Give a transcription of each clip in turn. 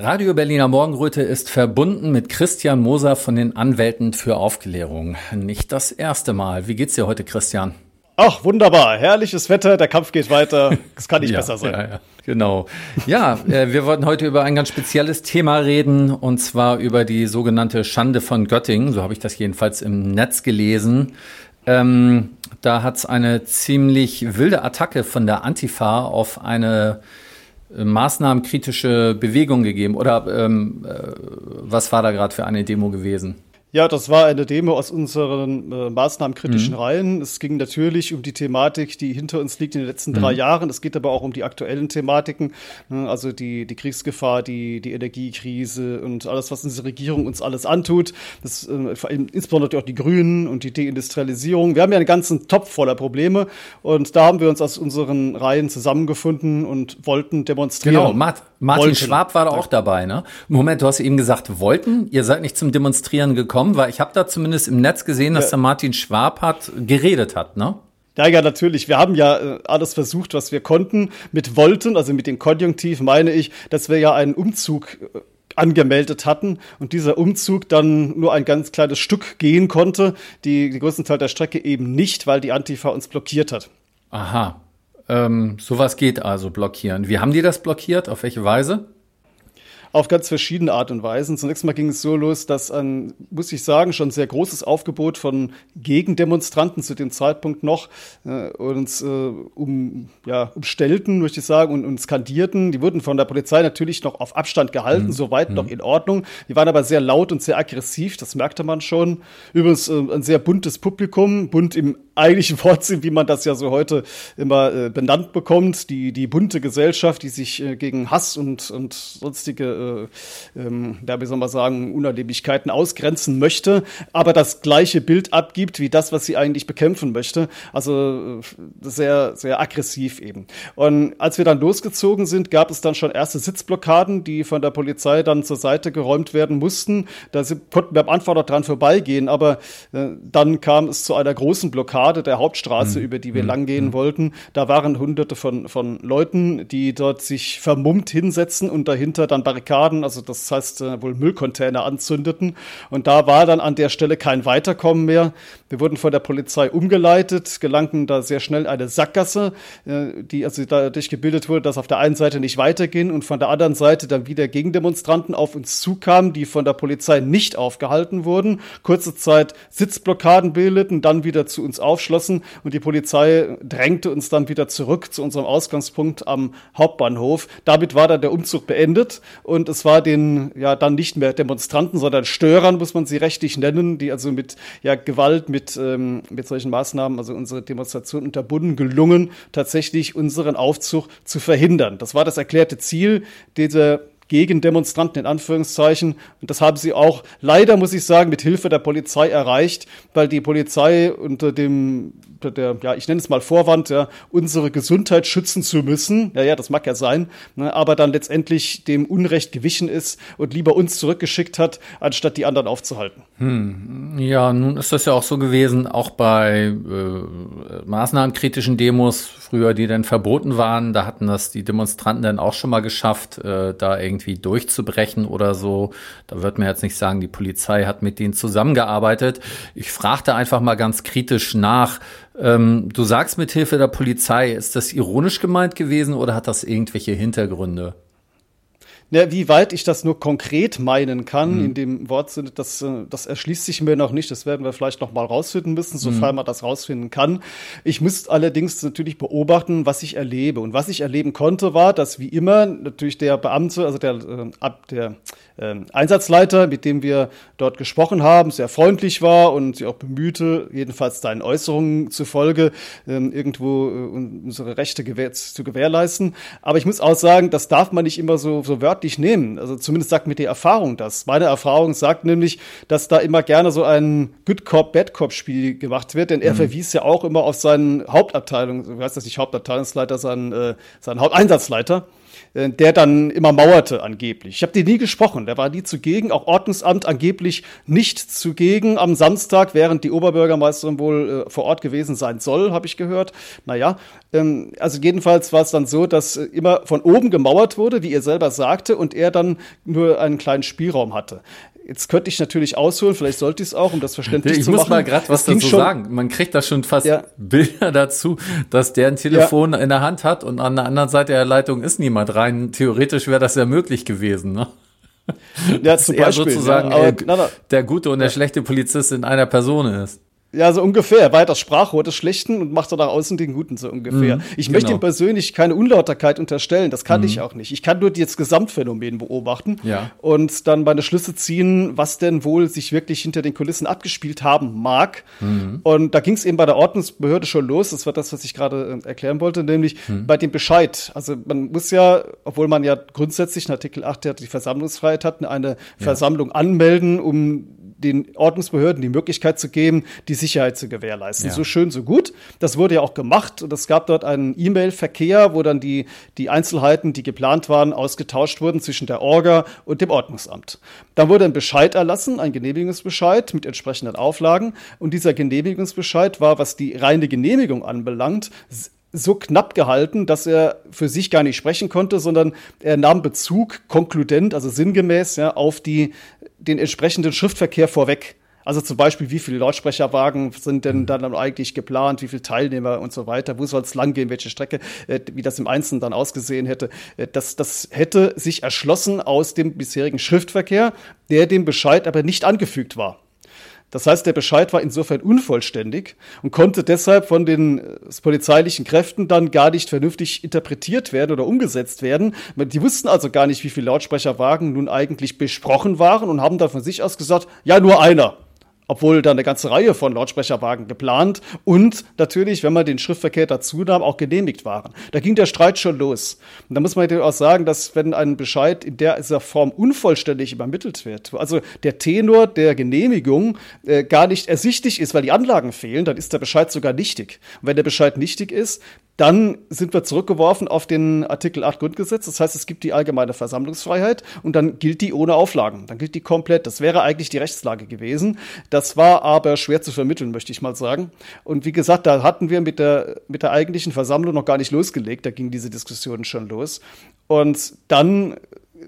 Radio Berliner Morgenröte ist verbunden mit Christian Moser von den Anwälten für Aufklärung. Nicht das erste Mal. Wie geht's dir heute, Christian? Ach, wunderbar. Herrliches Wetter, der Kampf geht weiter. Es kann nicht ja, besser sein. Ja, ja, genau. Ja, äh, wir wollten heute über ein ganz spezielles Thema reden, und zwar über die sogenannte Schande von Göttingen. So habe ich das jedenfalls im Netz gelesen. Ähm, da hat es eine ziemlich wilde Attacke von der Antifa auf eine maßnahmenkritische Bewegung gegeben? Oder ähm, äh, was war da gerade für eine Demo gewesen? Ja, das war eine Demo aus unseren äh, maßnahmenkritischen mhm. Reihen. Es ging natürlich um die Thematik, die hinter uns liegt in den letzten mhm. drei Jahren. Es geht aber auch um die aktuellen Thematiken, ne, also die, die Kriegsgefahr, die, die Energiekrise und alles, was unsere Regierung uns alles antut. Das, äh, insbesondere auch die Grünen und die Deindustrialisierung. Wir haben ja einen ganzen Topf voller Probleme und da haben wir uns aus unseren Reihen zusammengefunden und wollten demonstrieren. Genau, Mart Martin wollten. Schwab war da auch dabei, ne? Moment, du hast eben gesagt, wollten? Ihr seid nicht zum Demonstrieren gekommen gekommen? Weil ich habe da zumindest im Netz gesehen, dass ja. der Martin Schwab hat geredet hat, ne? Ja, ja, natürlich. Wir haben ja äh, alles versucht, was wir konnten. Mit wollten, also mit dem Konjunktiv meine ich, dass wir ja einen Umzug äh, angemeldet hatten und dieser Umzug dann nur ein ganz kleines Stück gehen konnte, die, die größten Teil der Strecke eben nicht, weil die Antifa uns blockiert hat. Aha. Ähm, sowas geht also blockieren. Wie haben die das blockiert? Auf welche Weise? Auf ganz verschiedene Art und Weisen. Zunächst mal ging es so los, dass ein, muss ich sagen, schon sehr großes Aufgebot von Gegendemonstranten zu dem Zeitpunkt noch äh, uns äh, um, ja, umstellten, möchte ich sagen, und, und skandierten. Die wurden von der Polizei natürlich noch auf Abstand gehalten, mhm. soweit mhm. noch in Ordnung. Die waren aber sehr laut und sehr aggressiv, das merkte man schon. Übrigens äh, ein sehr buntes Publikum, bunt im eigentlichen Wortsinn, wie man das ja so heute immer äh, benannt bekommt. Die, die bunte Gesellschaft, die sich äh, gegen Hass und, und sonstige äh, ähm, ja, wie soll man sagen, Unannehmlichkeiten ausgrenzen möchte, aber das gleiche Bild abgibt wie das, was sie eigentlich bekämpfen möchte. Also äh, sehr, sehr aggressiv eben. Und als wir dann losgezogen sind, gab es dann schon erste Sitzblockaden, die von der Polizei dann zur Seite geräumt werden mussten. Da konnten wir am Anfang noch dran vorbeigehen, aber äh, dann kam es zu einer großen Blockade der Hauptstraße, mhm. über die wir mhm. langgehen mhm. wollten. Da waren hunderte von, von Leuten, die dort sich vermummt hinsetzen und dahinter dann Barrikaden also das heißt äh, wohl Müllcontainer anzündeten. Und da war dann an der Stelle kein Weiterkommen mehr. Wir wurden von der Polizei umgeleitet, gelangten da sehr schnell eine Sackgasse, äh, die also dadurch gebildet wurde, dass auf der einen Seite nicht weiterging und von der anderen Seite dann wieder Gegendemonstranten auf uns zukamen, die von der Polizei nicht aufgehalten wurden, kurze Zeit Sitzblockaden bildeten, dann wieder zu uns aufschlossen und die Polizei drängte uns dann wieder zurück zu unserem Ausgangspunkt am Hauptbahnhof. Damit war dann der Umzug beendet und es war den ja dann nicht mehr Demonstranten, sondern Störern, muss man sie rechtlich nennen, die also mit ja, Gewalt, mit, ähm, mit solchen Maßnahmen, also unsere Demonstration unterbunden, gelungen, tatsächlich unseren Aufzug zu verhindern. Das war das erklärte Ziel dieser gegen Demonstranten in Anführungszeichen. Und das haben sie auch leider, muss ich sagen, mit Hilfe der Polizei erreicht, weil die Polizei unter dem, der, ja, ich nenne es mal Vorwand, ja, unsere Gesundheit schützen zu müssen, ja, ja, das mag ja sein, ne, aber dann letztendlich dem Unrecht gewichen ist und lieber uns zurückgeschickt hat, anstatt die anderen aufzuhalten. Hm. Ja, nun ist das ja auch so gewesen, auch bei äh, maßnahmenkritischen Demos, früher, die dann verboten waren, da hatten das die Demonstranten dann auch schon mal geschafft, äh, da irgendwie durchzubrechen oder so. Da wird mir jetzt nicht sagen, die Polizei hat mit denen zusammengearbeitet. Ich fragte einfach mal ganz kritisch nach. Ähm, du sagst mit Hilfe der Polizei, ist das ironisch gemeint gewesen oder hat das irgendwelche Hintergründe? Ja, wie weit ich das nur konkret meinen kann, mhm. in dem Wortsinne, das, äh, das erschließt sich mir noch nicht. Das werden wir vielleicht noch mal rausfinden müssen, sofern mhm. man das rausfinden kann. Ich muss allerdings natürlich beobachten, was ich erlebe. Und was ich erleben konnte, war, dass wie immer natürlich der Beamte, also der, äh, der äh, Einsatzleiter, mit dem wir dort gesprochen haben, sehr freundlich war und sich auch bemühte, jedenfalls deinen Äußerungen zufolge, äh, irgendwo äh, unsere Rechte gewähr zu gewährleisten. Aber ich muss auch sagen, das darf man nicht immer so, so wörtlich wörtlich nehmen. Also zumindest sagt mir die Erfahrung das. Meine Erfahrung sagt nämlich, dass da immer gerne so ein Good Cop, Bad Cop Spiel gemacht wird, denn er mhm. verwies ja auch immer auf seinen Hauptabteilung, ich weiß das nicht, Hauptabteilungsleiter, seinen, äh, seinen Haupteinsatzleiter der dann immer mauerte angeblich. Ich habe den nie gesprochen, der war nie zugegen, auch Ordnungsamt angeblich nicht zugegen am Samstag, während die Oberbürgermeisterin wohl äh, vor Ort gewesen sein soll, habe ich gehört. Naja, ähm, also jedenfalls war es dann so, dass äh, immer von oben gemauert wurde, wie er selber sagte, und er dann nur einen kleinen Spielraum hatte. Jetzt könnte ich natürlich ausholen, vielleicht sollte ich es auch, um das verständlich ich zu machen. Ich muss mal gerade was dazu schon, sagen. Man kriegt da schon fast ja. Bilder dazu, dass der ein Telefon ja. in der Hand hat und an der anderen Seite der Leitung ist niemand rein. Theoretisch wäre das ja möglich gewesen, ne? Ja, zum Beispiel. sozusagen ja, aber, na, na, der gute und der schlechte Polizist in einer Person ist. Ja, so ungefähr. Er war das Sprachrohr des Schlechten und macht nach außen den Guten, so ungefähr. Mhm, ich genau. möchte ihm persönlich keine Unlauterkeit unterstellen, das kann mhm. ich auch nicht. Ich kann nur jetzt Gesamtphänomen beobachten ja. und dann meine Schlüsse ziehen, was denn wohl sich wirklich hinter den Kulissen abgespielt haben mag. Mhm. Und da ging es eben bei der Ordnungsbehörde schon los, das war das, was ich gerade äh, erklären wollte, nämlich mhm. bei dem Bescheid. Also man muss ja, obwohl man ja grundsätzlich in Artikel 8 ja die Versammlungsfreiheit hat, eine ja. Versammlung anmelden, um den Ordnungsbehörden die Möglichkeit zu geben, die Sicherheit zu gewährleisten. Ja. So schön, so gut. Das wurde ja auch gemacht und es gab dort einen E-Mail-Verkehr, wo dann die, die Einzelheiten, die geplant waren, ausgetauscht wurden zwischen der Orga und dem Ordnungsamt. Dann wurde ein Bescheid erlassen, ein Genehmigungsbescheid mit entsprechenden Auflagen und dieser Genehmigungsbescheid war, was die reine Genehmigung anbelangt, so knapp gehalten, dass er für sich gar nicht sprechen konnte, sondern er nahm Bezug konkludent, also sinngemäß, ja, auf die den entsprechenden Schriftverkehr vorweg. Also zum Beispiel, wie viele Lautsprecherwagen sind denn dann eigentlich geplant, wie viele Teilnehmer und so weiter, wo soll es langgehen, welche Strecke, äh, wie das im Einzelnen dann ausgesehen hätte. Äh, das, das hätte sich erschlossen aus dem bisherigen Schriftverkehr, der dem Bescheid aber nicht angefügt war. Das heißt, der Bescheid war insofern unvollständig und konnte deshalb von den äh, polizeilichen Kräften dann gar nicht vernünftig interpretiert werden oder umgesetzt werden. Die wussten also gar nicht, wie viele Lautsprecherwagen nun eigentlich besprochen waren und haben da von sich aus gesagt, ja, nur einer obwohl da eine ganze Reihe von Lautsprecherwagen geplant und natürlich, wenn man den Schriftverkehr dazu nahm, auch genehmigt waren. Da ging der Streit schon los. Und da muss man auch sagen, dass wenn ein Bescheid in dieser Form unvollständig übermittelt wird, also der Tenor der Genehmigung äh, gar nicht ersichtlich ist, weil die Anlagen fehlen, dann ist der Bescheid sogar nichtig. Und wenn der Bescheid nichtig ist, dann sind wir zurückgeworfen auf den Artikel 8 Grundgesetz. Das heißt, es gibt die allgemeine Versammlungsfreiheit und dann gilt die ohne Auflagen. Dann gilt die komplett. Das wäre eigentlich die Rechtslage gewesen. Das war aber schwer zu vermitteln, möchte ich mal sagen. Und wie gesagt, da hatten wir mit der, mit der eigentlichen Versammlung noch gar nicht losgelegt. Da ging diese Diskussion schon los. Und dann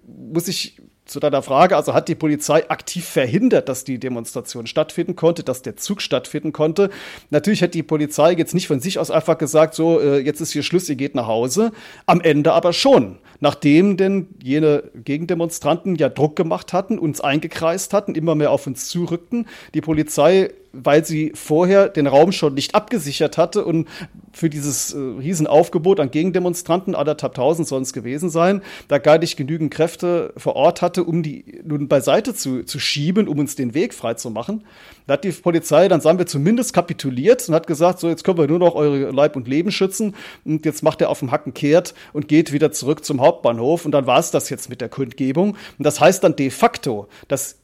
muss ich zu deiner Frage, also hat die Polizei aktiv verhindert, dass die Demonstration stattfinden konnte, dass der Zug stattfinden konnte. Natürlich hat die Polizei jetzt nicht von sich aus einfach gesagt, so, äh, jetzt ist hier Schluss, ihr geht nach Hause. Am Ende aber schon. Nachdem denn jene Gegendemonstranten ja Druck gemacht hatten, uns eingekreist hatten, immer mehr auf uns zurückten, die Polizei weil sie vorher den Raum schon nicht abgesichert hatte und für dieses äh, Riesenaufgebot an Gegendemonstranten, anderthalb tausend sollen es gewesen sein, da gar nicht genügend Kräfte vor Ort hatte, um die nun beiseite zu, zu schieben, um uns den Weg frei zu machen. Da hat die Polizei, dann sagen wir, zumindest kapituliert und hat gesagt, so jetzt können wir nur noch eure Leib und Leben schützen und jetzt macht er auf dem Hacken kehrt und geht wieder zurück zum Hauptbahnhof und dann war es das jetzt mit der Kundgebung. Und das heißt dann de facto, dass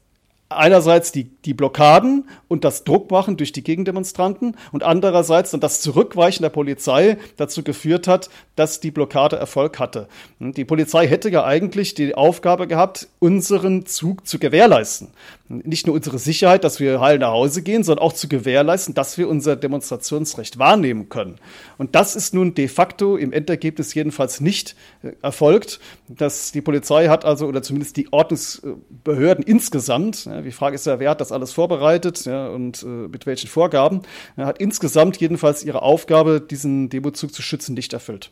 einerseits die, die Blockaden und das Druckmachen durch die Gegendemonstranten und andererseits dann das Zurückweichen der Polizei dazu geführt hat, dass die Blockade Erfolg hatte. Die Polizei hätte ja eigentlich die Aufgabe gehabt, unseren Zug zu gewährleisten. Nicht nur unsere Sicherheit, dass wir heil nach Hause gehen, sondern auch zu gewährleisten, dass wir unser Demonstrationsrecht wahrnehmen können. Und das ist nun de facto im Endergebnis jedenfalls nicht äh, erfolgt. Dass die Polizei hat also, oder zumindest die Ordnungsbehörden insgesamt, die Frage ist ja, wer hat das alles vorbereitet ja, und äh, mit welchen Vorgaben, hat insgesamt jedenfalls ihre Aufgabe, diesen Demozug zu schützen, nicht erfüllt.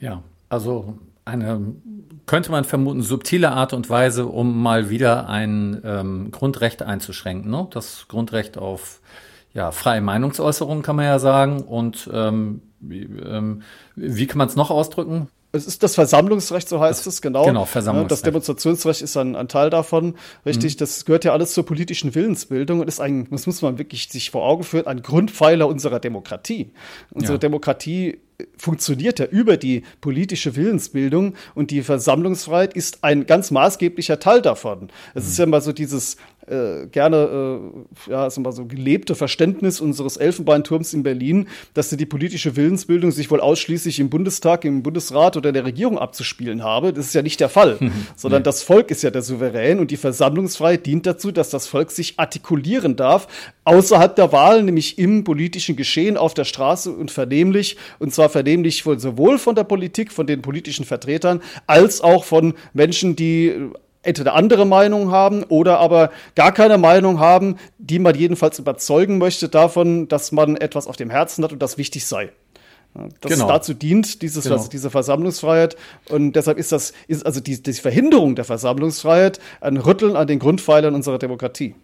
Ja, also eine, könnte man vermuten, subtile Art und Weise, um mal wieder ein ähm, Grundrecht einzuschränken. Ne? Das Grundrecht auf ja, freie Meinungsäußerung kann man ja sagen. Und ähm, wie, ähm, wie kann man es noch ausdrücken? Es ist das Versammlungsrecht, so heißt das, es, genau. Genau, Versammlungsrecht. Das Demonstrationsrecht ist ein, ein Teil davon, richtig. Mhm. Das gehört ja alles zur politischen Willensbildung und ist ein, das muss man wirklich sich vor Augen führen, ein Grundpfeiler unserer Demokratie. Unsere ja. Demokratie funktioniert ja über die politische Willensbildung und die Versammlungsfreiheit ist ein ganz maßgeblicher Teil davon. Es mhm. ist ja mal so dieses äh, gerne äh, ja, ist immer so gelebte Verständnis unseres Elfenbeinturms in Berlin, dass die politische Willensbildung sich wohl ausschließlich im Bundestag, im Bundesrat oder der Regierung abzuspielen habe. Das ist ja nicht der Fall, mhm. sondern nee. das Volk ist ja der Souverän und die Versammlungsfreiheit dient dazu, dass das Volk sich artikulieren darf außerhalb der Wahl, nämlich im politischen Geschehen auf der Straße und vernehmlich, und zwar vernehmlich sowohl von der Politik, von den politischen Vertretern, als auch von Menschen, die entweder andere Meinung haben oder aber gar keine Meinung haben, die man jedenfalls überzeugen möchte davon, dass man etwas auf dem Herzen hat und das wichtig sei. Das genau. dazu dient, dieses, genau. diese Versammlungsfreiheit. Und deshalb ist das, ist also die, die Verhinderung der Versammlungsfreiheit ein Rütteln an den Grundpfeilern unserer Demokratie.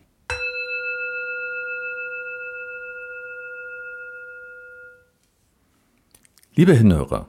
Liebe Hinhörer,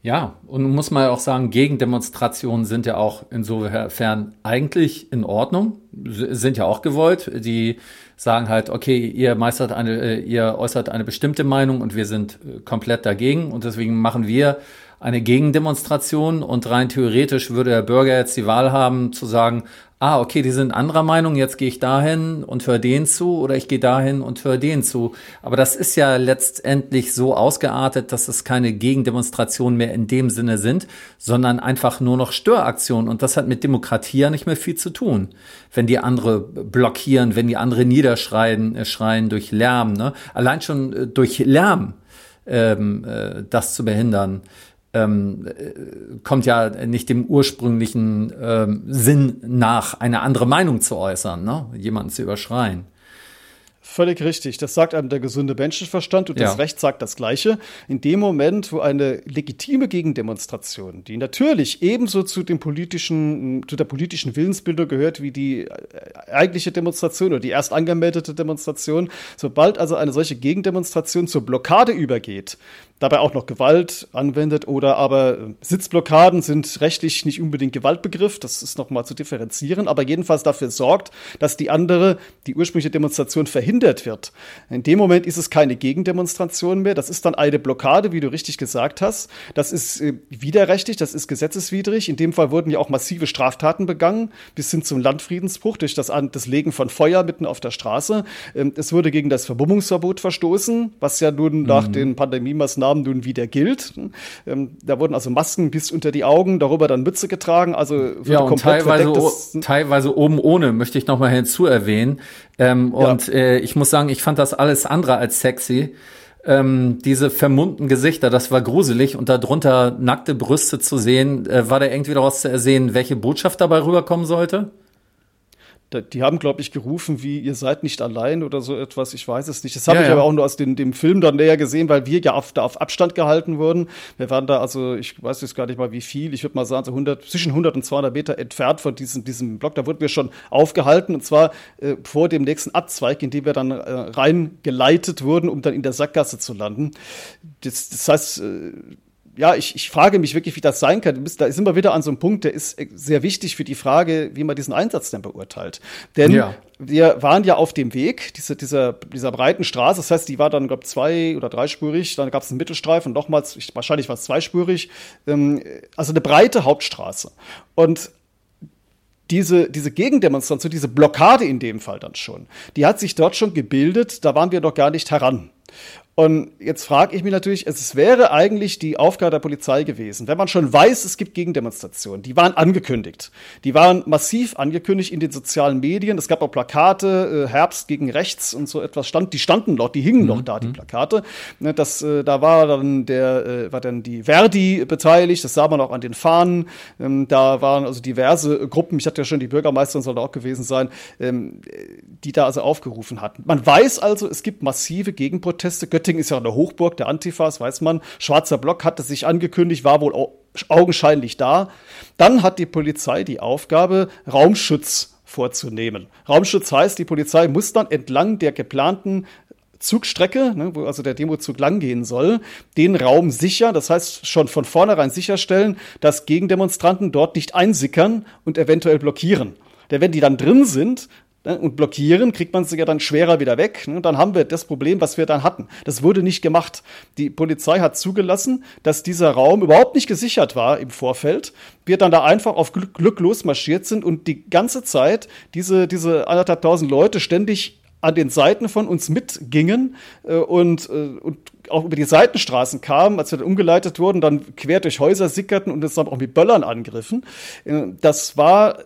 Ja, und muss man auch sagen, Gegendemonstrationen sind ja auch insofern eigentlich in Ordnung, sind ja auch gewollt. Die sagen halt, okay, ihr meistert eine, äh, ihr äußert eine bestimmte Meinung und wir sind äh, komplett dagegen und deswegen machen wir eine Gegendemonstration und rein theoretisch würde der Bürger jetzt die Wahl haben zu sagen, ah, okay, die sind anderer Meinung, jetzt gehe ich dahin und höre den zu oder ich gehe dahin und höre den zu. Aber das ist ja letztendlich so ausgeartet, dass es keine Gegendemonstrationen mehr in dem Sinne sind, sondern einfach nur noch Störaktionen. Und das hat mit Demokratie ja nicht mehr viel zu tun. Wenn die andere blockieren, wenn die andere niederschreien, äh, schreien durch Lärm, ne? allein schon äh, durch Lärm ähm, äh, das zu behindern ähm, äh, kommt ja nicht dem ursprünglichen ähm, Sinn nach, eine andere Meinung zu äußern, ne? jemanden zu überschreien. Völlig richtig. Das sagt einem der gesunde Menschenverstand und ja. das Recht sagt das Gleiche. In dem Moment, wo eine legitime Gegendemonstration, die natürlich ebenso zu dem politischen, zu der politischen Willensbildung gehört wie die äh, eigentliche Demonstration oder die erst angemeldete Demonstration, sobald also eine solche Gegendemonstration zur Blockade übergeht, dabei auch noch Gewalt anwendet oder aber äh, Sitzblockaden sind rechtlich nicht unbedingt Gewaltbegriff, das ist nochmal zu differenzieren, aber jedenfalls dafür sorgt, dass die andere, die ursprüngliche Demonstration verhindert wird. In dem Moment ist es keine Gegendemonstration mehr, das ist dann eine Blockade, wie du richtig gesagt hast. Das ist äh, widerrechtlich, das ist gesetzeswidrig. In dem Fall wurden ja auch massive Straftaten begangen, bis hin zum Landfriedensbruch durch das, das Legen von Feuer mitten auf der Straße. Ähm, es wurde gegen das Verbummungsverbot verstoßen, was ja nun nach mhm. den Pandemie-Maßnahmen Maßnahmen nun wieder gilt. Ähm, da wurden also Masken bis unter die Augen, darüber dann Mütze getragen, also ja, und teilweise, teilweise oben ohne, möchte ich nochmal hinzu erwähnen. Ähm, ja. Und äh, ich muss sagen, ich fand das alles andere als sexy. Ähm, diese vermummten Gesichter, das war gruselig und darunter nackte Brüste zu sehen, äh, war da irgendwie daraus zu ersehen, welche Botschaft dabei rüberkommen sollte? Die haben, glaube ich, gerufen, wie ihr seid nicht allein oder so etwas. Ich weiß es nicht. Das habe ja, ich ja. aber auch nur aus den, dem Film dann näher gesehen, weil wir ja auf, da auf Abstand gehalten wurden. Wir waren da also, ich weiß jetzt gar nicht mal wie viel, ich würde mal sagen, so 100, zwischen 100 und 200 Meter entfernt von diesem, diesem Block. Da wurden wir schon aufgehalten und zwar äh, vor dem nächsten Abzweig, in dem wir dann äh, reingeleitet wurden, um dann in der Sackgasse zu landen. Das, das heißt, äh, ja, ich, ich frage mich wirklich, wie das sein kann. Da sind wir wieder an so einem Punkt, der ist sehr wichtig für die Frage, wie man diesen Einsatz denn beurteilt. Denn ja. wir waren ja auf dem Weg diese, dieser, dieser breiten Straße. Das heißt, die war dann, glaube ich, zwei- oder dreispurig. Dann gab es einen Mittelstreifen, nochmals, wahrscheinlich war es zweispurig. Ähm, also eine breite Hauptstraße. Und diese, diese Gegendemonstration, diese Blockade in dem Fall dann schon, die hat sich dort schon gebildet, da waren wir noch gar nicht heran. Und jetzt frage ich mich natürlich, es wäre eigentlich die Aufgabe der Polizei gewesen, wenn man schon weiß, es gibt Gegendemonstrationen, die waren angekündigt. Die waren massiv angekündigt in den sozialen Medien. Es gab auch Plakate, äh, Herbst gegen rechts und so etwas stand, die standen noch, die hingen mhm. noch da, die mhm. Plakate. Ne, das, äh, da war dann der, äh, war dann die Verdi beteiligt, das sah man auch an den Fahnen. Ähm, da waren also diverse Gruppen, ich hatte ja schon die Bürgermeisterin soll da auch gewesen sein, ähm, die da also aufgerufen hatten. Man weiß also, es gibt massive Gegenproteste. Göttingen Göttingen ist ja eine Hochburg der Antifas, weiß man. Schwarzer Block hatte sich angekündigt, war wohl augenscheinlich da. Dann hat die Polizei die Aufgabe, Raumschutz vorzunehmen. Raumschutz heißt, die Polizei muss dann entlang der geplanten Zugstrecke, ne, wo also der Demozug langgehen soll, den Raum sichern, das heißt schon von vornherein sicherstellen, dass Gegendemonstranten dort nicht einsickern und eventuell blockieren. Denn wenn die dann drin sind, Ne, und blockieren, kriegt man sie ja dann schwerer wieder weg. Und ne, dann haben wir das Problem, was wir dann hatten. Das wurde nicht gemacht. Die Polizei hat zugelassen, dass dieser Raum überhaupt nicht gesichert war im Vorfeld. Wir dann da einfach auf Glück, Glück losmarschiert sind und die ganze Zeit diese, diese anderthalbtausend Leute ständig an den Seiten von uns mitgingen äh, und, äh, und auch über die Seitenstraßen kamen, als wir dann umgeleitet wurden, dann quer durch Häuser sickerten und uns dann auch mit Böllern angriffen. Äh, das war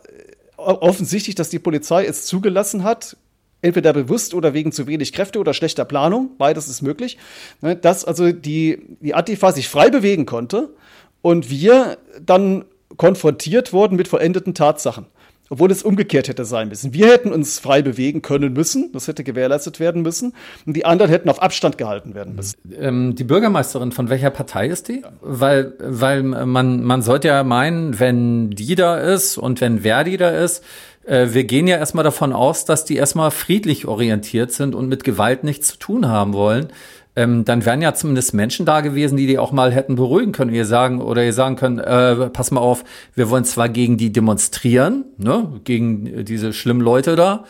offensichtlich, dass die Polizei es zugelassen hat, entweder bewusst oder wegen zu wenig Kräfte oder schlechter Planung, beides ist möglich, ne, dass also die, die Antifa sich frei bewegen konnte und wir dann konfrontiert wurden mit vollendeten Tatsachen obwohl es umgekehrt hätte sein müssen. Wir hätten uns frei bewegen können müssen, das hätte gewährleistet werden müssen, und die anderen hätten auf Abstand gehalten werden müssen. Ähm, die Bürgermeisterin, von welcher Partei ist die? Ja. Weil, weil man, man sollte ja meinen, wenn die da ist und wenn Verdi da ist, äh, wir gehen ja erstmal davon aus, dass die erstmal friedlich orientiert sind und mit Gewalt nichts zu tun haben wollen ähm, dann wären ja zumindest Menschen da gewesen, die die auch mal hätten beruhigen können. Ihr sagen oder ihr sagen können, äh, pass mal auf, wir wollen zwar gegen die demonstrieren, ne, gegen diese schlimmen Leute da,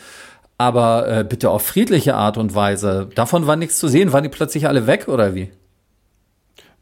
aber äh, bitte auf friedliche Art und Weise. Davon war nichts zu sehen. Waren die plötzlich alle weg oder wie?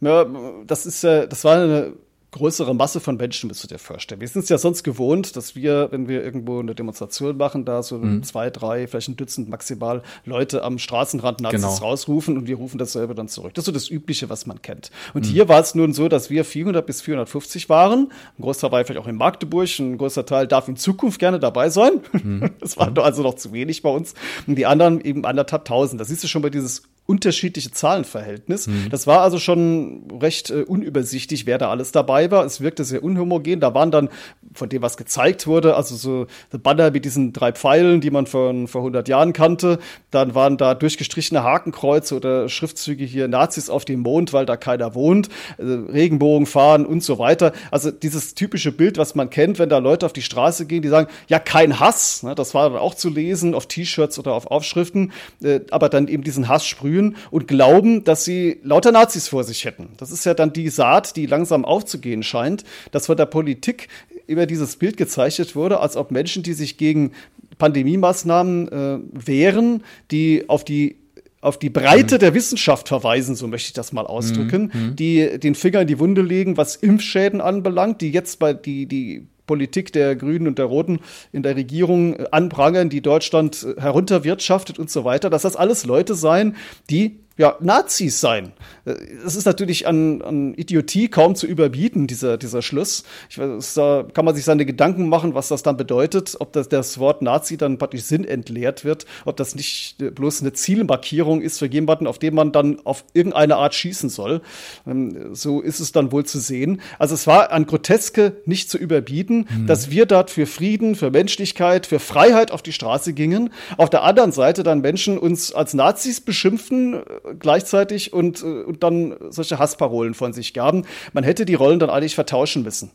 Ja, das ist ja, das war eine größere Masse von Menschen, müsst du dir vorstellen. Wir sind es ja sonst gewohnt, dass wir, wenn wir irgendwo eine Demonstration machen, da so mhm. zwei, drei, vielleicht ein Dutzend maximal Leute am Straßenrand Nazis genau. rausrufen und wir rufen dasselbe dann zurück. Das ist so das Übliche, was man kennt. Und mhm. hier war es nun so, dass wir 400 bis 450 waren. Ein großer war vielleicht auch in Magdeburg, ein großer Teil darf in Zukunft gerne dabei sein. Mhm. Das war also noch zu wenig bei uns. Und die anderen eben anderthalb tausend. Da siehst du schon bei dieses unterschiedliche Zahlenverhältnis. Mhm. Das war also schon recht äh, unübersichtlich, wer da alles dabei war. Es wirkte sehr unhomogen. Da waren dann, von dem was gezeigt wurde, also so The Banner mit diesen drei Pfeilen, die man von vor 100 Jahren kannte. Dann waren da durchgestrichene Hakenkreuze oder Schriftzüge hier Nazis auf dem Mond, weil da keiner wohnt, also Regenbogen fahren und so weiter. Also dieses typische Bild, was man kennt, wenn da Leute auf die Straße gehen, die sagen, ja, kein Hass. Ne, das war dann auch zu lesen auf T-Shirts oder auf Aufschriften, äh, aber dann eben diesen Hass sprühen bemühen und glauben, dass sie lauter Nazis vor sich hätten. Das ist ja dann die Saat, die langsam aufzugehen scheint, dass von der Politik über dieses Bild gezeichnet wurde, als ob Menschen, die sich gegen Pandemiemaßnahmen äh, wehren, die auf die auf die Breite mhm. der Wissenschaft verweisen, so möchte ich das mal ausdrücken, mhm. die den Finger in die Wunde legen, was Impfschäden anbelangt, die jetzt bei die die Politik der Grünen und der Roten in der Regierung anprangern, die Deutschland herunterwirtschaftet und so weiter, dass das alles Leute seien, die ja, Nazis sein. Es ist natürlich an, an Idiotie kaum zu überbieten, dieser, dieser Schluss. Ich weiß, da kann man sich seine Gedanken machen, was das dann bedeutet, ob das, das Wort Nazi dann praktisch sinnentleert wird, ob das nicht bloß eine Zielmarkierung ist für jemanden, auf den man dann auf irgendeine Art schießen soll. Ähm, so ist es dann wohl zu sehen. Also es war an Groteske nicht zu überbieten, mhm. dass wir dort für Frieden, für Menschlichkeit, für Freiheit auf die Straße gingen. Auf der anderen Seite dann Menschen uns als Nazis beschimpfen, gleichzeitig und, äh, und dann solche Hassparolen von sich gaben. Man hätte die Rollen dann eigentlich vertauschen müssen.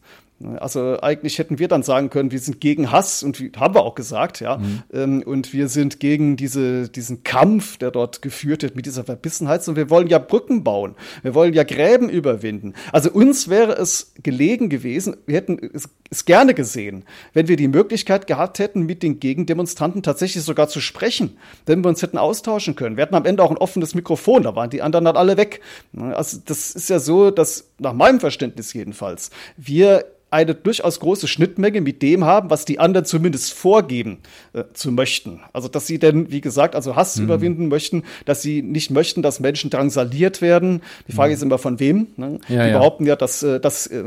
Also eigentlich hätten wir dann sagen können, wir sind gegen Hass und wie, haben wir auch gesagt, ja. Mhm. Und wir sind gegen diese, diesen Kampf, der dort geführt wird mit dieser Verbissenheit. Und wir wollen ja Brücken bauen. Wir wollen ja Gräben überwinden. Also uns wäre es gelegen gewesen, wir hätten es, es gerne gesehen, wenn wir die Möglichkeit gehabt hätten, mit den Gegendemonstranten tatsächlich sogar zu sprechen, wenn wir uns hätten austauschen können. Wir hatten am Ende auch ein offenes Mikrofon, da waren die anderen dann alle weg. Also das ist ja so, dass nach meinem Verständnis jedenfalls, wir eine durchaus große Schnittmenge mit dem haben, was die anderen zumindest vorgeben äh, zu möchten. Also, dass sie denn, wie gesagt, also Hass mhm. überwinden möchten, dass sie nicht möchten, dass Menschen drangsaliert werden. Die Frage mhm. ist immer von wem. Ne? Ja, die ja. behaupten ja, dass, äh, dass äh,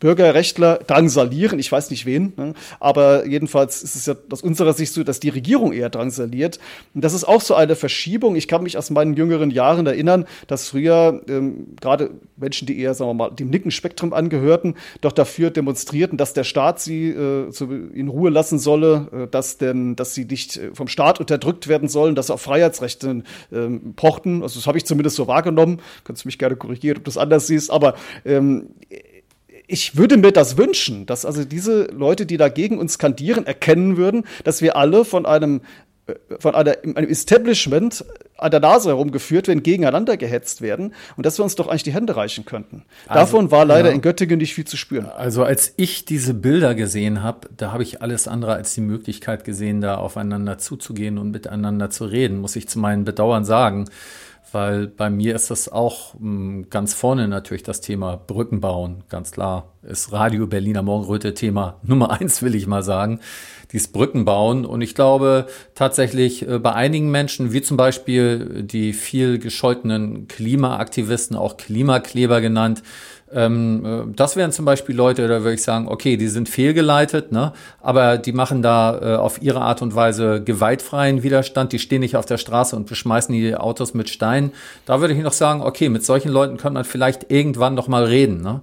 Bürgerrechtler drangsalieren. Ich weiß nicht wen. Ne? Aber jedenfalls ist es ja aus unserer Sicht so, dass die Regierung eher drangsaliert. Und das ist auch so eine Verschiebung. Ich kann mich aus meinen jüngeren Jahren erinnern, dass früher ähm, gerade Menschen, die eher, sagen wir mal, dem linken Spektrum angehörten, doch dafür demonstrierten, dass der Staat sie äh, in Ruhe lassen solle, äh, dass denn, dass sie nicht äh, vom Staat unterdrückt werden sollen, dass sie auf Freiheitsrechte ähm, pochten. Also das habe ich zumindest so wahrgenommen. Kannst du mich gerne korrigieren, ob du das anders siehst, aber ähm, ich würde mir das wünschen, dass also diese Leute, die dagegen uns skandieren, erkennen würden, dass wir alle von einem von einer, einem Establishment an der Nase herumgeführt werden, gegeneinander gehetzt werden und dass wir uns doch eigentlich die Hände reichen könnten. Also, Davon war leider ja. in Göttingen nicht viel zu spüren. Also als ich diese Bilder gesehen habe, da habe ich alles andere als die Möglichkeit gesehen, da aufeinander zuzugehen und miteinander zu reden, muss ich zu meinen Bedauern sagen. Weil bei mir ist das auch hm, ganz vorne natürlich das Thema Brücken bauen, ganz klar. Ist Radio Berliner Morgenröte Thema Nummer eins, will ich mal sagen dieses Brücken bauen. Und ich glaube tatsächlich äh, bei einigen Menschen, wie zum Beispiel die viel gescholtenen Klimaaktivisten, auch Klimakleber genannt, ähm, äh, das wären zum Beispiel Leute, da würde ich sagen, okay, die sind fehlgeleitet, ne? aber die machen da äh, auf ihre Art und Weise gewaltfreien Widerstand, die stehen nicht auf der Straße und beschmeißen die Autos mit Steinen. Da würde ich noch sagen, okay, mit solchen Leuten kann man vielleicht irgendwann noch mal reden. Ne?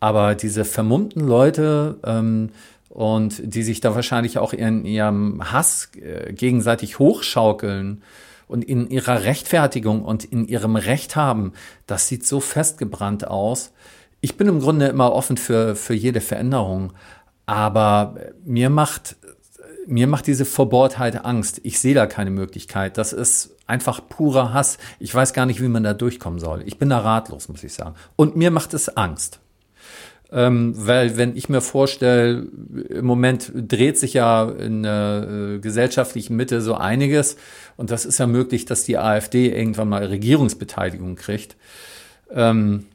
Aber diese vermummten Leute, ähm, und die sich da wahrscheinlich auch in ihrem Hass äh, gegenseitig hochschaukeln und in ihrer Rechtfertigung und in ihrem Recht haben, das sieht so festgebrannt aus. Ich bin im Grunde immer offen für, für jede Veränderung, aber mir macht, mir macht diese Verbohrtheit Angst. Ich sehe da keine Möglichkeit. Das ist einfach purer Hass. Ich weiß gar nicht, wie man da durchkommen soll. Ich bin da ratlos, muss ich sagen. Und mir macht es Angst. Ähm, weil wenn ich mir vorstelle, im Moment dreht sich ja in der äh, gesellschaftlichen Mitte so einiges und das ist ja möglich, dass die AfD irgendwann mal Regierungsbeteiligung kriegt ähm,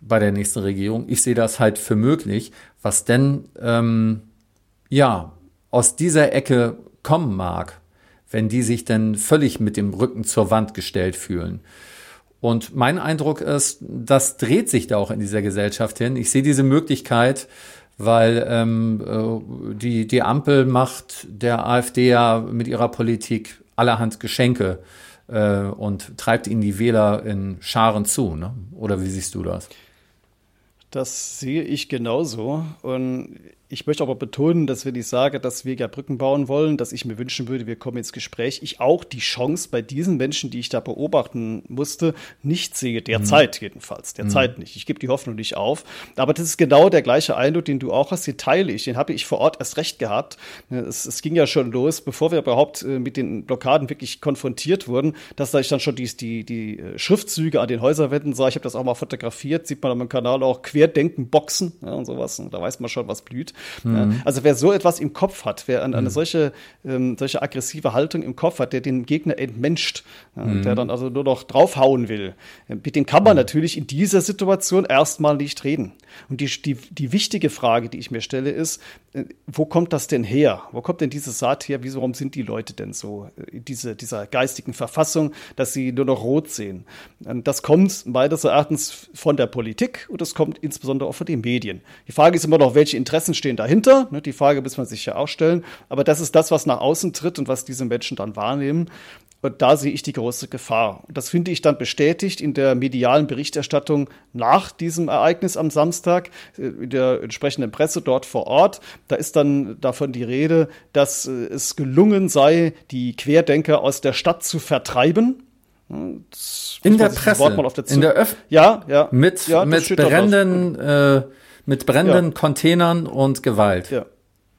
bei der nächsten Regierung. Ich sehe das halt für möglich, was denn ähm, ja aus dieser Ecke kommen mag, wenn die sich dann völlig mit dem Rücken zur Wand gestellt fühlen. Und mein Eindruck ist, das dreht sich da auch in dieser Gesellschaft hin. Ich sehe diese Möglichkeit, weil ähm, äh, die, die Ampel macht der AfD ja mit ihrer Politik allerhand Geschenke äh, und treibt ihnen die Wähler in Scharen zu. Ne? Oder wie siehst du das? Das sehe ich genauso. Und ich möchte aber betonen, dass wenn ich sage, dass wir ja Brücken bauen wollen, dass ich mir wünschen würde, wir kommen ins Gespräch, ich auch die Chance bei diesen Menschen, die ich da beobachten musste, nicht sehe. Derzeit mhm. jedenfalls. Derzeit mhm. nicht. Ich gebe die Hoffnung nicht auf. Aber das ist genau der gleiche Eindruck, den du auch hast, den teile ich. Den habe ich vor Ort erst recht gehabt. Es, es ging ja schon los, bevor wir überhaupt äh, mit den Blockaden wirklich konfrontiert wurden, dass da ich dann schon die, die, die äh, Schriftzüge an den Häuserwänden sah. Ich habe das auch mal fotografiert, sieht man auf meinem Kanal auch Querdenken-Boxen ja, und sowas. Und da weiß man schon, was blüht. Mhm. Also wer so etwas im Kopf hat, wer eine, eine mhm. solche, ähm, solche aggressive Haltung im Kopf hat, der den Gegner entmenscht, mhm. der dann also nur noch draufhauen will, äh, mit dem kann man mhm. natürlich in dieser Situation erstmal nicht reden. Und die, die, die wichtige Frage, die ich mir stelle, ist, äh, wo kommt das denn her? Wo kommt denn diese Saat her? Wieso, warum sind die Leute denn so äh, in diese, dieser geistigen Verfassung, dass sie nur noch rot sehen? Das kommt meines Erachtens von der Politik und das kommt insbesondere auch von den Medien. Die Frage ist immer noch, welche Interessen stehen dahinter? Ne, die Frage muss man sich ja auch stellen. Aber das ist das, was nach außen tritt und was diese Menschen dann wahrnehmen. Und da sehe ich die große Gefahr. Und das finde ich dann bestätigt in der medialen Berichterstattung nach diesem Ereignis am Samstag, äh, in der entsprechenden Presse dort vor Ort. Da ist dann davon die Rede, dass äh, es gelungen sei, die Querdenker aus der Stadt zu vertreiben. Das in der Presse, der in der Öff ja, ja, mit, ja, mit brennenden, äh, mit brennenden ja. Containern und Gewalt. Ja.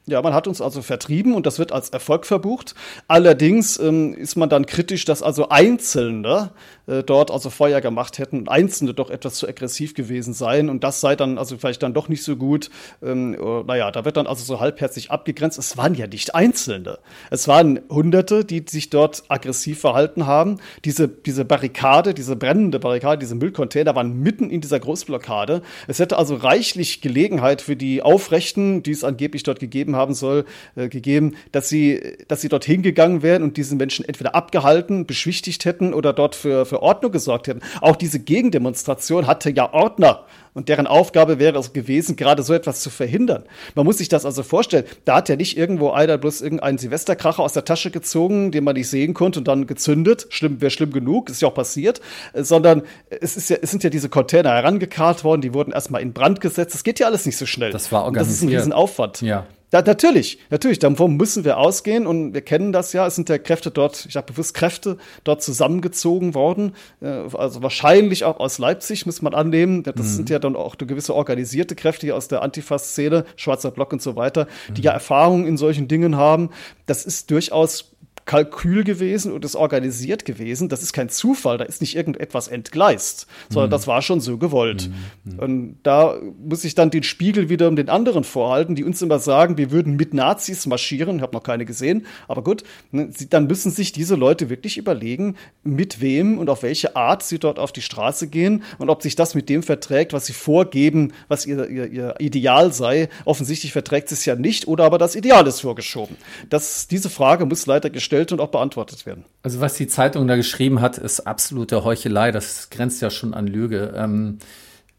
Ja, man hat uns also vertrieben und das wird als Erfolg verbucht. Allerdings ähm, ist man dann kritisch, dass also Einzelne äh, dort also Feuer gemacht hätten und Einzelne doch etwas zu aggressiv gewesen seien und das sei dann also vielleicht dann doch nicht so gut. Ähm, oh, naja, da wird dann also so halbherzig abgegrenzt. Es waren ja nicht Einzelne. Es waren Hunderte, die sich dort aggressiv verhalten haben. Diese, diese Barrikade, diese brennende Barrikade, diese Müllcontainer waren mitten in dieser Großblockade. Es hätte also reichlich Gelegenheit für die Aufrechten, die es angeblich dort gegeben haben soll, äh, gegeben, dass sie, dass sie dort hingegangen wären und diesen Menschen entweder abgehalten, beschwichtigt hätten oder dort für, für Ordnung gesorgt hätten. Auch diese Gegendemonstration hatte ja Ordner. Und deren Aufgabe wäre es gewesen, gerade so etwas zu verhindern. Man muss sich das also vorstellen. Da hat ja nicht irgendwo einer bloß irgendeinen Silvesterkracher aus der Tasche gezogen, den man nicht sehen konnte und dann gezündet. Schlimm, wäre schlimm genug, ist ja auch passiert. Sondern es, ist ja, es sind ja diese Container herangekarrt worden, die wurden erstmal in Brand gesetzt. Das geht ja alles nicht so schnell. Das war organisiert. Und das ist ein Riesenaufwand. Ja. Ja, natürlich, natürlich. Davon müssen wir ausgehen und wir kennen das ja. Es sind ja Kräfte dort, ich sage bewusst Kräfte dort zusammengezogen worden. Äh, also wahrscheinlich auch aus Leipzig, muss man annehmen. Das mhm. sind ja dann auch gewisse organisierte Kräfte hier aus der Antifa-Szene, Schwarzer Block und so weiter, die mhm. ja Erfahrung in solchen Dingen haben. Das ist durchaus Kalkül gewesen und ist organisiert gewesen. Das ist kein Zufall, da ist nicht irgendetwas entgleist, sondern mhm. das war schon so gewollt. Mhm. Und da muss ich dann den Spiegel wieder um den anderen vorhalten, die uns immer sagen, wir würden mit Nazis marschieren. Ich habe noch keine gesehen, aber gut. Ne, dann müssen sich diese Leute wirklich überlegen, mit wem und auf welche Art sie dort auf die Straße gehen und ob sich das mit dem verträgt, was sie vorgeben, was ihr, ihr, ihr Ideal sei. Offensichtlich verträgt es ja nicht oder aber das Ideal ist vorgeschoben. Das, diese Frage muss leider gestellt gestellt und auch beantwortet werden. Also was die Zeitung da geschrieben hat, ist absolute Heuchelei. Das grenzt ja schon an Lüge. Ähm,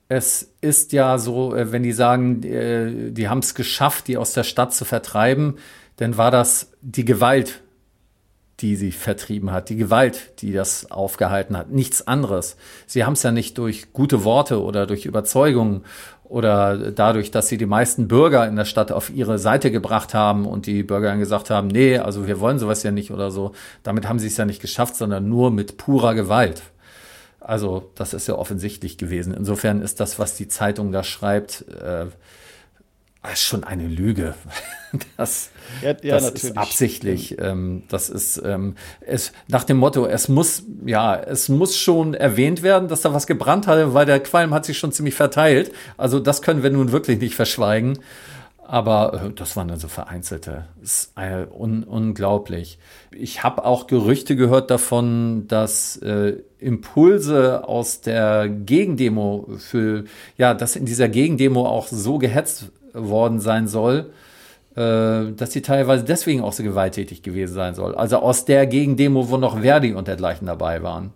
es ist ja so, äh, wenn die sagen, äh, die haben es geschafft, die aus der Stadt zu vertreiben, dann war das die Gewalt, die sie vertrieben hat, die Gewalt, die das aufgehalten hat, nichts anderes. Sie haben es ja nicht durch gute Worte oder durch Überzeugung oder dadurch, dass sie die meisten Bürger in der Stadt auf ihre Seite gebracht haben und die Bürger dann gesagt haben, nee, also wir wollen sowas ja nicht oder so. Damit haben sie es ja nicht geschafft, sondern nur mit purer Gewalt. Also das ist ja offensichtlich gewesen. Insofern ist das, was die Zeitung da schreibt, äh, schon eine Lüge. Das, ja, ja, das ist absichtlich. Ähm, das ist ähm, es nach dem Motto, es muss ja, es muss schon erwähnt werden, dass da was gebrannt hatte, weil der Qualm hat sich schon ziemlich verteilt. Also das können wir nun wirklich nicht verschweigen. Aber äh, das waren dann so vereinzelte. Das ist äh, un unglaublich. Ich habe auch Gerüchte gehört davon, dass äh, Impulse aus der Gegendemo für, ja, dass in dieser Gegendemo auch so gehetzt worden sein soll, äh, dass sie teilweise deswegen auch so gewalttätig gewesen sein soll. Also aus der Gegendemo, wo noch Verdi und dergleichen dabei waren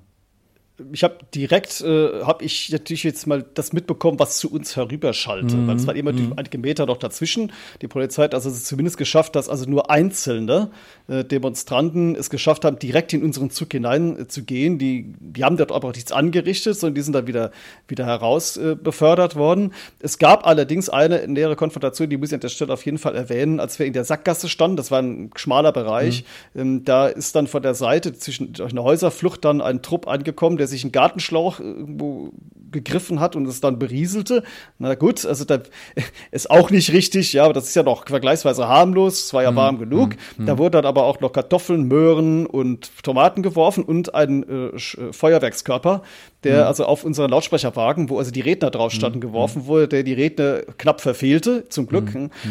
ich habe direkt, äh, habe ich natürlich jetzt mal das mitbekommen, was zu uns herüberschallte. Mhm. Weil es war immer mhm. einige Meter noch dazwischen. Die Polizei hat also es zumindest geschafft, dass also nur einzelne äh, Demonstranten es geschafft haben, direkt in unseren Zug hinein äh, zu gehen. Die, die haben dort aber auch nichts angerichtet, sondern die sind dann wieder, wieder heraus äh, befördert worden. Es gab allerdings eine nähere Konfrontation, die muss ich an der Stelle auf jeden Fall erwähnen, als wir in der Sackgasse standen. Das war ein schmaler Bereich. Mhm. Ähm, da ist dann von der Seite zwischen durch eine Häuserflucht dann ein Trupp angekommen, der der sich einen Gartenschlauch irgendwo gegriffen hat und es dann berieselte. Na gut, also da ist auch nicht richtig, ja, aber das ist ja noch vergleichsweise harmlos, es war ja mhm. warm genug. Mhm. Da wurden dann aber auch noch Kartoffeln, Möhren und Tomaten geworfen und ein äh, äh Feuerwerkskörper, der mhm. also auf unseren Lautsprecherwagen, wo also die Redner drauf standen, mhm. geworfen wurde, der die Redner knapp verfehlte, zum Glück.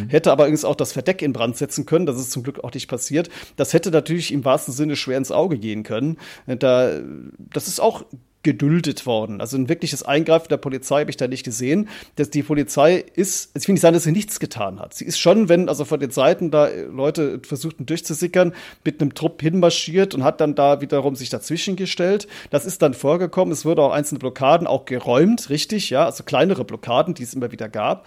Hätte aber übrigens auch das Verdeck in Brand setzen können, das ist zum Glück auch nicht passiert. Das hätte natürlich im wahrsten Sinne schwer ins Auge gehen können. Da, das ist auch geduldet worden. Also ein wirkliches Eingreifen der Polizei habe ich da nicht gesehen. Dass die Polizei ist, ich will nicht sagen, dass sie nichts getan hat. Sie ist schon, wenn also von den Seiten da Leute versuchten durchzusickern, mit einem Trupp hinmarschiert und hat dann da wiederum sich dazwischen gestellt. Das ist dann vorgekommen. Es wurde auch einzelne Blockaden auch geräumt, richtig, ja, also kleinere Blockaden, die es immer wieder gab.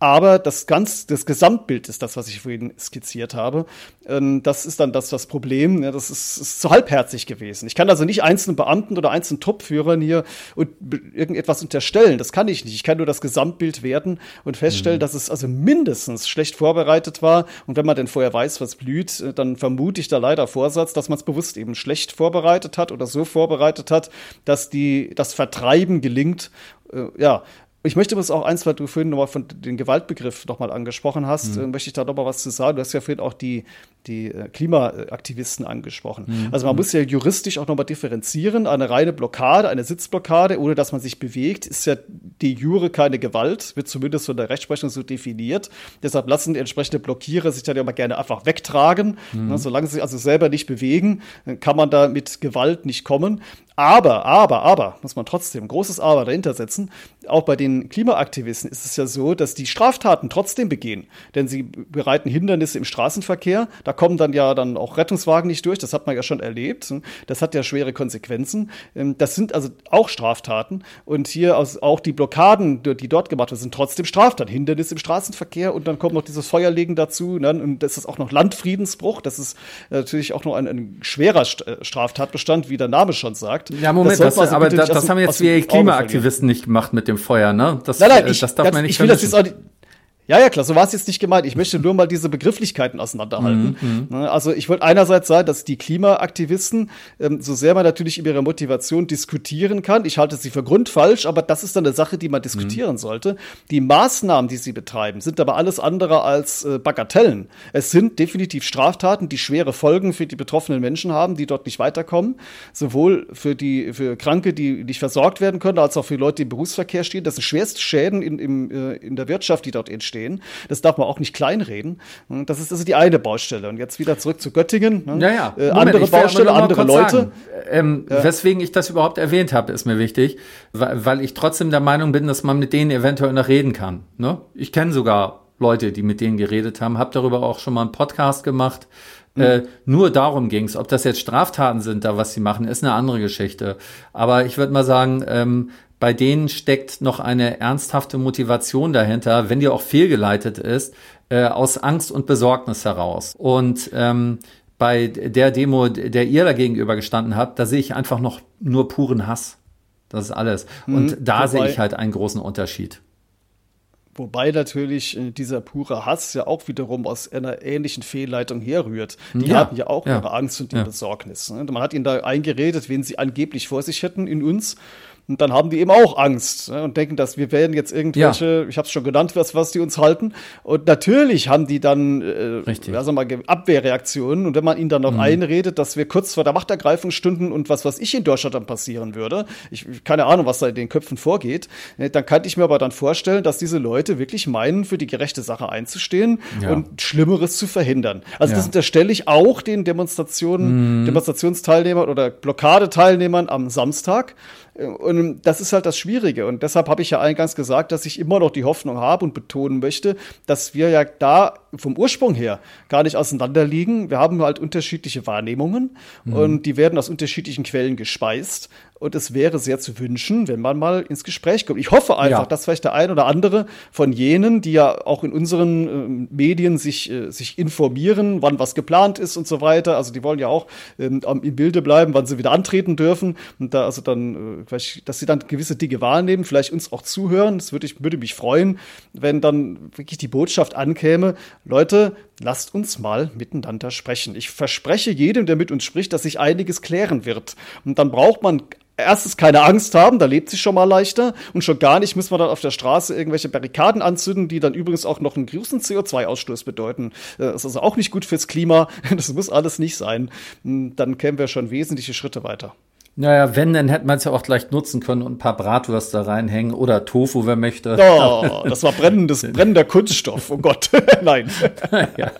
Aber das ganz, das Gesamtbild ist das, was ich vorhin skizziert habe. Ähm, das ist dann das, das Problem. das ist, ist zu halbherzig gewesen. Ich kann also nicht einzelnen Beamten oder einzelnen Truppführern hier und irgendetwas unterstellen. Das kann ich nicht. Ich kann nur das Gesamtbild werten und feststellen, mhm. dass es also mindestens schlecht vorbereitet war. Und wenn man denn vorher weiß, was blüht, äh, dann vermute ich da leider Vorsatz, dass man es bewusst eben schlecht vorbereitet hat oder so vorbereitet hat, dass die, das Vertreiben gelingt. Äh, ja, Ich möchte übrigens auch eins, weil du vorhin nochmal von den Gewaltbegriff nochmal angesprochen hast, mhm. äh, möchte ich da nochmal was zu sagen. Du hast ja vorhin auch die, die äh, Klimaaktivisten angesprochen. Mhm. Also man muss ja juristisch auch nochmal differenzieren. Eine reine Blockade, eine Sitzblockade, ohne dass man sich bewegt, ist ja die Jure keine Gewalt, wird zumindest von der Rechtsprechung so definiert. Deshalb lassen die entsprechende Blockierer sich dann ja immer gerne einfach wegtragen. Mhm. solange sie sich also selber nicht bewegen, kann man da mit Gewalt nicht kommen. Aber, aber, aber, muss man trotzdem, großes Aber dahinter setzen, auch bei den Klimaaktivisten ist es ja so, dass die Straftaten trotzdem begehen. Denn sie bereiten Hindernisse im Straßenverkehr. Da kommen dann ja dann auch Rettungswagen nicht durch. Das hat man ja schon erlebt. Das hat ja schwere Konsequenzen. Ähm, das sind also auch Straftaten. Und hier auch die Blockaden, die dort gemacht werden, sind trotzdem Straftaten. Hindernisse im Straßenverkehr. Und dann kommt noch dieses Feuerlegen dazu. Ne? Und das ist auch noch Landfriedensbruch. Das ist natürlich auch noch ein, ein schwerer Straftatbestand, wie der Name schon sagt. Ja, Moment, das, das aber das, das haben jetzt wir Klimaaktivisten nicht gemacht mit dem Feuer, ne? Das, nein, nein, äh, ich, das darf ganz, man nicht ich will das jetzt auch nicht, ja, ja, klar, so war es jetzt nicht gemeint. Ich möchte nur mal diese Begrifflichkeiten auseinanderhalten. Mhm, mhm. Ne, also ich wollte einerseits sagen, dass die Klimaaktivisten, ähm, so sehr man natürlich über ihre Motivation diskutieren kann, ich halte sie für grundfalsch, aber das ist dann eine Sache, die man diskutieren mhm. sollte. Die Maßnahmen, die sie betreiben, sind aber alles andere als äh, Bagatellen. Es sind definitiv Straftaten, die schwere Folgen für die betroffenen Menschen haben, die dort nicht weiterkommen. Sowohl für die für Kranke, die nicht versorgt werden können, als auch für Leute, die im Berufsverkehr stehen. Das sind schwerste Schäden in, im, äh, in der Wirtschaft, die dort entstehen stehen. Das darf man auch nicht kleinreden. Das ist also die eine Baustelle. Und jetzt wieder zurück zu Göttingen. Ne? Ja, ja. Äh, andere Baustelle, andere Leute. Ähm, ja. Weswegen ich das überhaupt erwähnt habe, ist mir wichtig, weil, weil ich trotzdem der Meinung bin, dass man mit denen eventuell noch reden kann. Ne? Ich kenne sogar Leute, die mit denen geredet haben, habe darüber auch schon mal einen Podcast gemacht. Mhm. Äh, nur darum ging es. Ob das jetzt Straftaten sind, da was sie machen, ist eine andere Geschichte. Aber ich würde mal sagen, ähm, bei denen steckt noch eine ernsthafte Motivation dahinter, wenn die auch fehlgeleitet ist, äh, aus Angst und Besorgnis heraus. Und ähm, bei der Demo, der ihr dagegenüber gestanden habt, da sehe ich einfach noch nur puren Hass. Das ist alles. Mhm, und da wobei, sehe ich halt einen großen Unterschied. Wobei natürlich äh, dieser pure Hass ja auch wiederum aus einer ähnlichen Fehlleitung herrührt. Die ja, hatten ja auch ja. ihre Angst und ihre ja. Besorgnis. Ne? Man hat ihnen da eingeredet, wen sie angeblich vor sich hätten in uns. Und dann haben die eben auch Angst ne, und denken, dass wir werden jetzt irgendwelche, ja. ich habe es schon genannt, was, was die uns halten. Und natürlich haben die dann äh. Ja, sag mal, Abwehrreaktionen. Und wenn man ihnen dann noch mhm. einredet, dass wir kurz vor der Machtergreifung stünden und was, was ich in Deutschland dann passieren würde, ich keine Ahnung, was da in den Köpfen vorgeht, ne, dann kann ich mir aber dann vorstellen, dass diese Leute wirklich meinen, für die gerechte Sache einzustehen ja. und Schlimmeres zu verhindern. Also das unterstelle ich auch den Demonstrationen, mhm. Demonstrationsteilnehmern oder Blockadeteilnehmern am Samstag. Und das ist halt das Schwierige. Und deshalb habe ich ja eingangs gesagt, dass ich immer noch die Hoffnung habe und betonen möchte, dass wir ja da vom Ursprung her gar nicht auseinanderliegen. Wir haben halt unterschiedliche Wahrnehmungen mhm. und die werden aus unterschiedlichen Quellen gespeist. Und es wäre sehr zu wünschen, wenn man mal ins Gespräch kommt. Ich hoffe einfach, ja. dass vielleicht der ein oder andere von jenen, die ja auch in unseren äh, Medien sich, äh, sich informieren, wann was geplant ist und so weiter. Also die wollen ja auch ähm, im Bilde bleiben, wann sie wieder antreten dürfen. Und da also dann, äh, dass sie dann gewisse Dinge wahrnehmen, vielleicht uns auch zuhören. Das würde, ich, würde mich freuen, wenn dann wirklich die Botschaft ankäme, Leute, lasst uns mal miteinander sprechen. Ich verspreche jedem, der mit uns spricht, dass sich einiges klären wird. Und dann braucht man erstens keine Angst haben, da lebt sich schon mal leichter und schon gar nicht muss man dann auf der Straße irgendwelche Barrikaden anzünden, die dann übrigens auch noch einen großen CO2-Ausstoß bedeuten. Das ist also auch nicht gut fürs Klima. Das muss alles nicht sein. Dann kämen wir schon wesentliche Schritte weiter. Naja, wenn, dann hätte man es ja auch gleich nutzen können und ein paar Bratwürste reinhängen oder Tofu, wer möchte. Oh, das war brennendes, brennender Kunststoff. Oh Gott, nein. ja.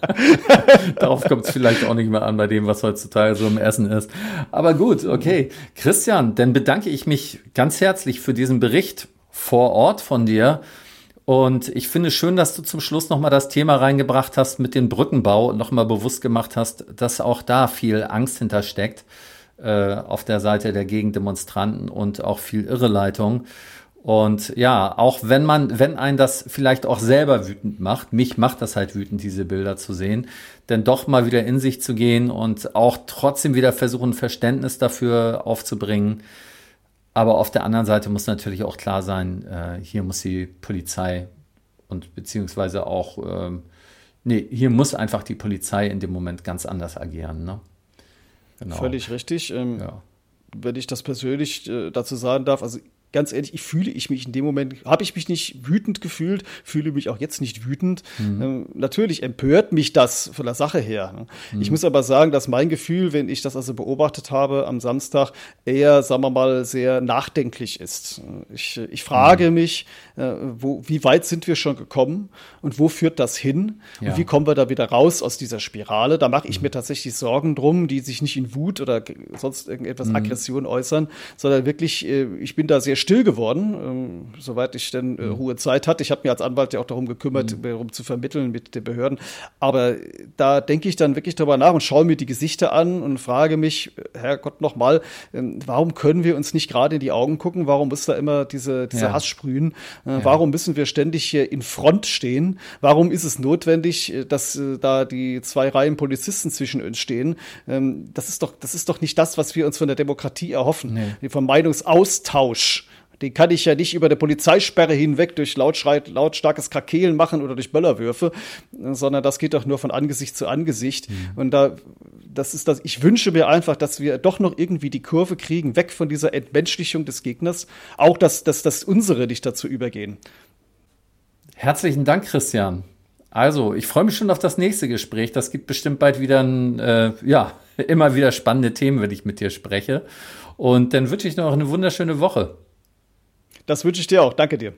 Darauf kommt es vielleicht auch nicht mehr an bei dem, was heutzutage so im Essen ist. Aber gut, okay. Christian, dann bedanke ich mich ganz herzlich für diesen Bericht vor Ort von dir. Und ich finde schön, dass du zum Schluss nochmal das Thema reingebracht hast mit dem Brückenbau und nochmal bewusst gemacht hast, dass auch da viel Angst hintersteckt äh, auf der Seite der Gegendemonstranten und auch viel Irreleitung. Und ja, auch wenn man, wenn ein das vielleicht auch selber wütend macht, mich macht das halt wütend, diese Bilder zu sehen, denn doch mal wieder in sich zu gehen und auch trotzdem wieder versuchen, Verständnis dafür aufzubringen. Aber auf der anderen Seite muss natürlich auch klar sein, äh, hier muss die Polizei und beziehungsweise auch, ähm, nee, hier muss einfach die Polizei in dem Moment ganz anders agieren. Ne? Genau. Völlig richtig. Ähm, ja. Wenn ich das persönlich äh, dazu sagen darf, also ganz ehrlich, ich fühle ich mich in dem Moment, habe ich mich nicht wütend gefühlt, fühle mich auch jetzt nicht wütend. Mhm. Ähm, natürlich empört mich das von der Sache her. Ne? Mhm. Ich muss aber sagen, dass mein Gefühl, wenn ich das also beobachtet habe am Samstag, eher, sagen wir mal, sehr nachdenklich ist. Ich, ich frage mhm. mich, äh, wo, wie weit sind wir schon gekommen und wo führt das hin ja. und wie kommen wir da wieder raus aus dieser Spirale? Da mache ich mhm. mir tatsächlich Sorgen drum, die sich nicht in Wut oder sonst irgendetwas mhm. Aggression äußern, sondern wirklich, äh, ich bin da sehr still geworden, ähm, soweit ich denn äh, mhm. Ruhe Zeit hatte. Ich habe mir als Anwalt ja auch darum gekümmert, mhm. darum zu vermitteln mit den Behörden. Aber da denke ich dann wirklich darüber nach und schaue mir die Gesichter an und frage mich, Herrgott, nochmal, ähm, warum können wir uns nicht gerade in die Augen gucken? Warum muss da immer diese, diese ja. Hass sprühen? Äh, ja. Warum müssen wir ständig hier in Front stehen? Warum ist es notwendig, äh, dass äh, da die zwei Reihen Polizisten zwischen uns stehen? Ähm, das ist doch, das ist doch nicht das, was wir uns von der Demokratie erhoffen. Nee. Vom Meinungsaustausch. Den kann ich ja nicht über der Polizeisperre hinweg durch Lautschrei, lautstarkes Krakehlen machen oder durch Böllerwürfe, sondern das geht doch nur von Angesicht zu Angesicht. Mhm. Und da, das ist das, ich wünsche mir einfach, dass wir doch noch irgendwie die Kurve kriegen, weg von dieser Entmenschlichung des Gegners. Auch, dass, dass, dass unsere nicht dazu übergehen. Herzlichen Dank, Christian. Also, ich freue mich schon auf das nächste Gespräch. Das gibt bestimmt bald wieder ein, äh, ja, immer wieder spannende Themen, wenn ich mit dir spreche. Und dann wünsche ich noch eine wunderschöne Woche. Das wünsche ich dir auch. Danke dir.